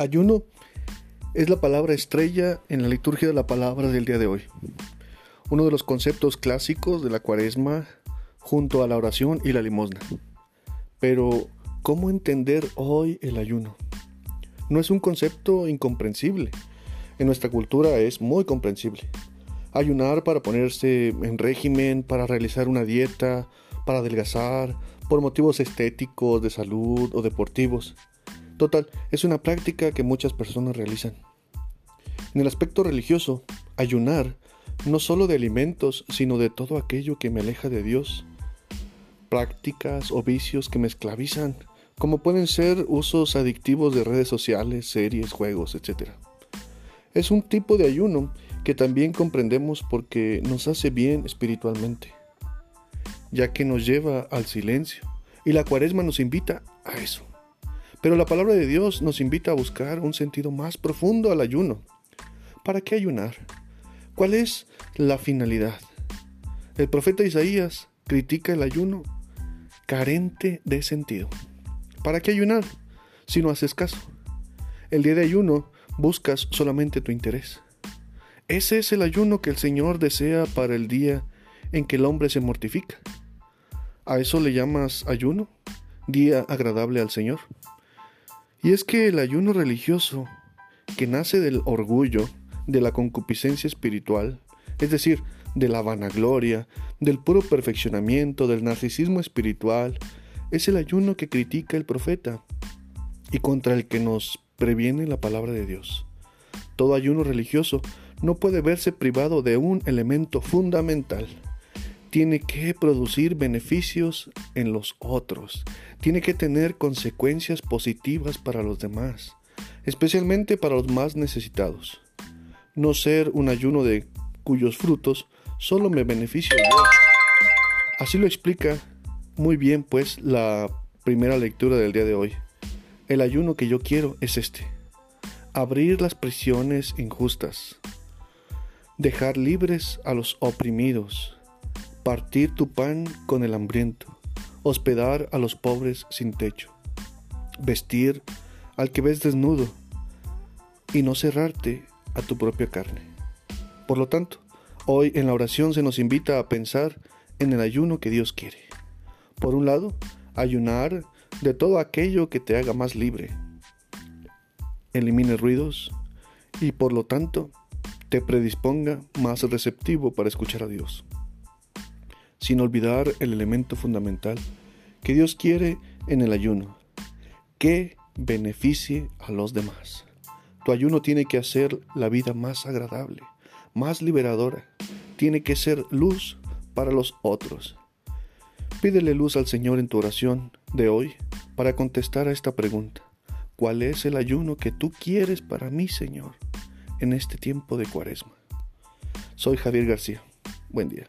Ayuno es la palabra estrella en la liturgia de la palabra del día de hoy. Uno de los conceptos clásicos de la cuaresma junto a la oración y la limosna. Pero, ¿cómo entender hoy el ayuno? No es un concepto incomprensible. En nuestra cultura es muy comprensible. Ayunar para ponerse en régimen, para realizar una dieta, para adelgazar, por motivos estéticos, de salud o deportivos. Total, es una práctica que muchas personas realizan. En el aspecto religioso, ayunar no solo de alimentos, sino de todo aquello que me aleja de Dios. Prácticas o vicios que me esclavizan, como pueden ser usos adictivos de redes sociales, series, juegos, etc. Es un tipo de ayuno que también comprendemos porque nos hace bien espiritualmente, ya que nos lleva al silencio, y la cuaresma nos invita a eso. Pero la palabra de Dios nos invita a buscar un sentido más profundo al ayuno. ¿Para qué ayunar? ¿Cuál es la finalidad? El profeta Isaías critica el ayuno carente de sentido. ¿Para qué ayunar si no haces caso? El día de ayuno buscas solamente tu interés. Ese es el ayuno que el Señor desea para el día en que el hombre se mortifica. ¿A eso le llamas ayuno? ¿Día agradable al Señor? Y es que el ayuno religioso, que nace del orgullo, de la concupiscencia espiritual, es decir, de la vanagloria, del puro perfeccionamiento, del narcisismo espiritual, es el ayuno que critica el profeta y contra el que nos previene la palabra de Dios. Todo ayuno religioso no puede verse privado de un elemento fundamental. Tiene que producir beneficios en los otros, tiene que tener consecuencias positivas para los demás, especialmente para los más necesitados. No ser un ayuno de cuyos frutos solo me beneficio yo. Así lo explica muy bien pues la primera lectura del día de hoy. El ayuno que yo quiero es este. Abrir las prisiones injustas. Dejar libres a los oprimidos. Partir tu pan con el hambriento hospedar a los pobres sin techo, vestir al que ves desnudo y no cerrarte a tu propia carne. Por lo tanto, hoy en la oración se nos invita a pensar en el ayuno que Dios quiere. Por un lado, ayunar de todo aquello que te haga más libre, elimine ruidos y por lo tanto te predisponga más receptivo para escuchar a Dios sin olvidar el elemento fundamental que Dios quiere en el ayuno, que beneficie a los demás. Tu ayuno tiene que hacer la vida más agradable, más liberadora, tiene que ser luz para los otros. Pídele luz al Señor en tu oración de hoy para contestar a esta pregunta. ¿Cuál es el ayuno que tú quieres para mí, Señor, en este tiempo de cuaresma? Soy Javier García. Buen día.